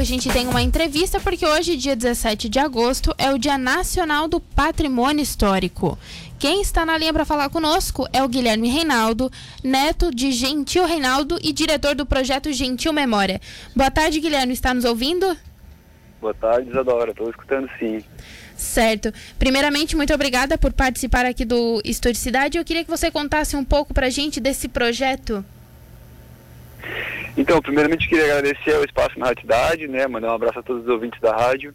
a gente tem uma entrevista porque hoje, dia 17 de agosto, é o Dia Nacional do Patrimônio Histórico. Quem está na linha para falar conosco é o Guilherme Reinaldo, neto de Gentil Reinaldo e diretor do projeto Gentil Memória. Boa tarde, Guilherme, está nos ouvindo? Boa tarde, Isadora, estou escutando sim. Certo. Primeiramente, muito obrigada por participar aqui do Estúdio Cidade. Eu queria que você contasse um pouco para a gente desse projeto. Então, primeiramente queria agradecer o espaço na Rádio né, mandar um abraço a todos os ouvintes da rádio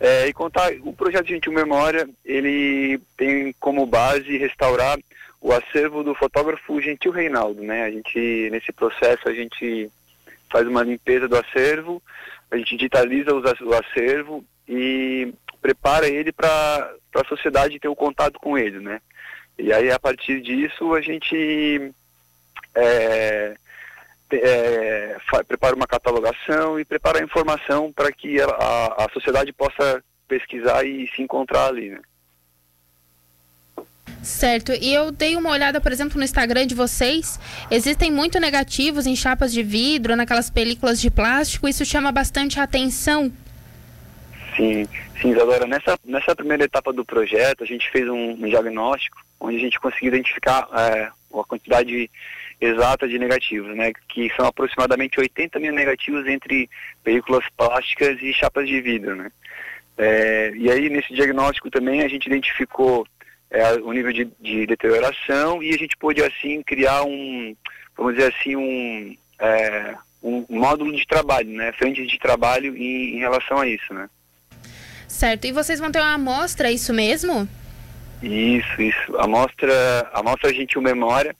é, e contar o projeto Gentil Memória, ele tem como base restaurar o acervo do fotógrafo Gentil Reinaldo, né? A gente nesse processo a gente faz uma limpeza do acervo, a gente digitaliza o acervo e prepara ele para a sociedade ter o contato com ele, né? E aí a partir disso a gente é, é, prepara uma catalogação e prepara a informação para que a, a, a, sociedade possa pesquisar e se encontrar ali, né? Certo, e eu dei uma olhada, por exemplo, no Instagram de vocês. Existem muito negativos em chapas de vidro, naquelas películas de plástico. Isso chama bastante atenção. Sim, sim, Isadora. Nessa, nessa primeira etapa do projeto, a gente fez um, um diagnóstico onde a gente conseguiu identificar é, a quantidade exata de negativos, né, que são aproximadamente 80 mil negativos entre películas plásticas e chapas de vidro. Né. É, e aí, nesse diagnóstico também, a gente identificou é, o nível de, de, deterioração e a gente pôde, assim, criar um, vamos dizer assim, um, é, um módulo de trabalho, né, frente de trabalho em, em relação a isso, né. Certo. E vocês vão ter uma amostra, é isso mesmo? Isso, isso. A amostra, a amostra Gentil Memória,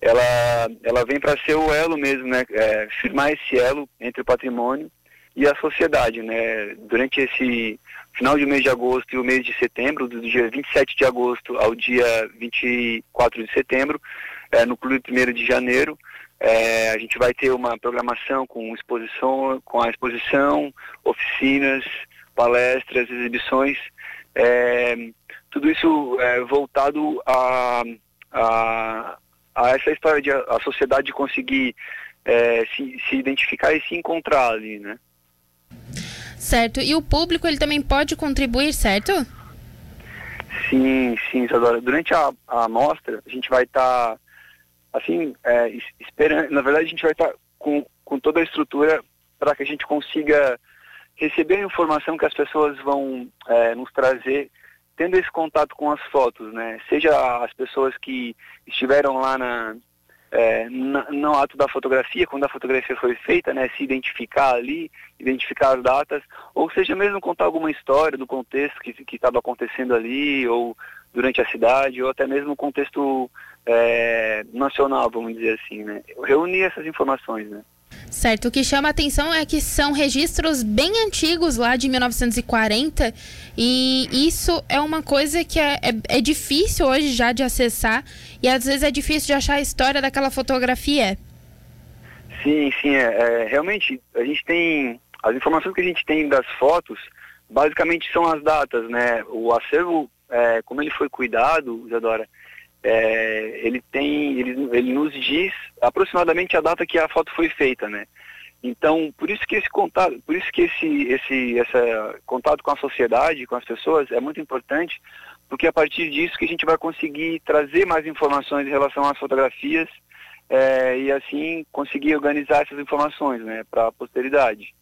ela, ela vem para ser o elo mesmo, né? É, firmar esse elo entre o patrimônio e a sociedade, né? Durante esse final de mês de agosto e o mês de setembro, do dia 27 de agosto ao dia 24 de setembro, é, no Clube 1 de Janeiro, é, a gente vai ter uma programação com exposição, com a exposição, oficinas, palestras, exibições, é, tudo isso é, voltado a, a, a, essa história de a, sociedade conseguir é, se, se identificar e se encontrar ali, né? Certo. E o público ele também pode contribuir, certo? Sim, sim, Isadora. Durante a, a amostra, a gente vai estar, tá, assim, é, esperando. Na verdade, a gente vai estar tá com, com toda a estrutura para que a gente consiga receber a informação que as pessoas vão é, nos trazer tendo esse contato com as fotos, né? Seja as pessoas que estiveram lá na, é, na, no ato da fotografia, quando a fotografia foi feita, né? Se identificar ali, identificar as datas, ou seja mesmo contar alguma história do contexto que estava acontecendo ali, ou durante a cidade, ou até mesmo o contexto é, nacional, vamos dizer assim, né? Reunir essas informações, né? Certo, o que chama a atenção é que são registros bem antigos lá de 1940 e isso é uma coisa que é, é, é, difícil hoje já de acessar e às vezes é difícil de achar a história daquela fotografia. Sim, sim, é, é realmente a gente tem as informações que a gente tem das fotos basicamente são as datas, né? O acervo, é, como ele foi cuidado, Isadora, é, ele tem, ele, ele nos diz aproximadamente a data que a foto foi feita, né? Então, por isso que esse contato, por isso que esse, esse, essa contato com a sociedade, com as pessoas, é muito importante, porque a partir disso que a gente vai conseguir trazer mais informações em relação às fotografias é, e assim conseguir organizar essas informações, né, para a posteridade.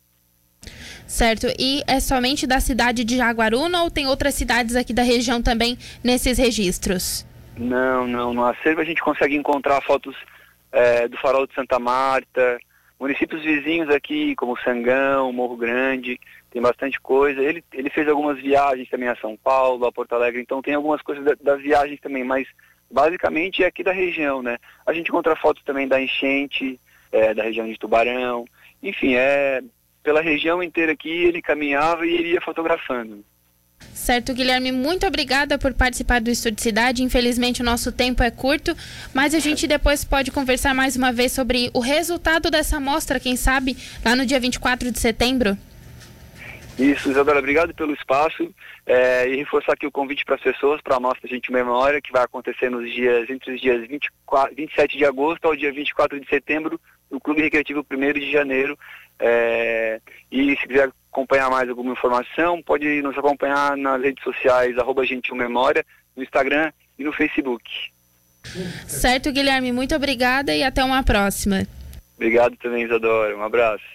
Certo. E é somente da cidade de Jaguaruna ou tem outras cidades aqui da região também nesses registros? Não, não. No acervo a gente consegue encontrar fotos é, do farol de Santa Marta, municípios vizinhos aqui, como Sangão, Morro Grande, tem bastante coisa. Ele, ele fez algumas viagens também a São Paulo, a Porto Alegre, então tem algumas coisas da, das viagens também, mas basicamente é aqui da região, né? A gente encontra fotos também da enchente, é, da região de Tubarão, enfim, é pela região inteira aqui ele caminhava e iria fotografando. Certo, Guilherme, muito obrigada por participar do Estúdio Cidade. Infelizmente o nosso tempo é curto, mas a gente depois pode conversar mais uma vez sobre o resultado dessa mostra, quem sabe, lá no dia 24 de setembro. Isso, Isabela, obrigado pelo espaço é, e reforçar aqui o convite para as pessoas para a Mostra Gente Memória, que vai acontecer nos dias, entre os dias 24, 27 de agosto ao dia 24 de setembro, o Clube Recreativo 1 de Janeiro. É, e se quiser acompanhar mais alguma informação, pode nos acompanhar nas redes sociais, arroba Memória, no Instagram e no Facebook. Certo, Guilherme, muito obrigada e até uma próxima. Obrigado também, Isadora. Um abraço.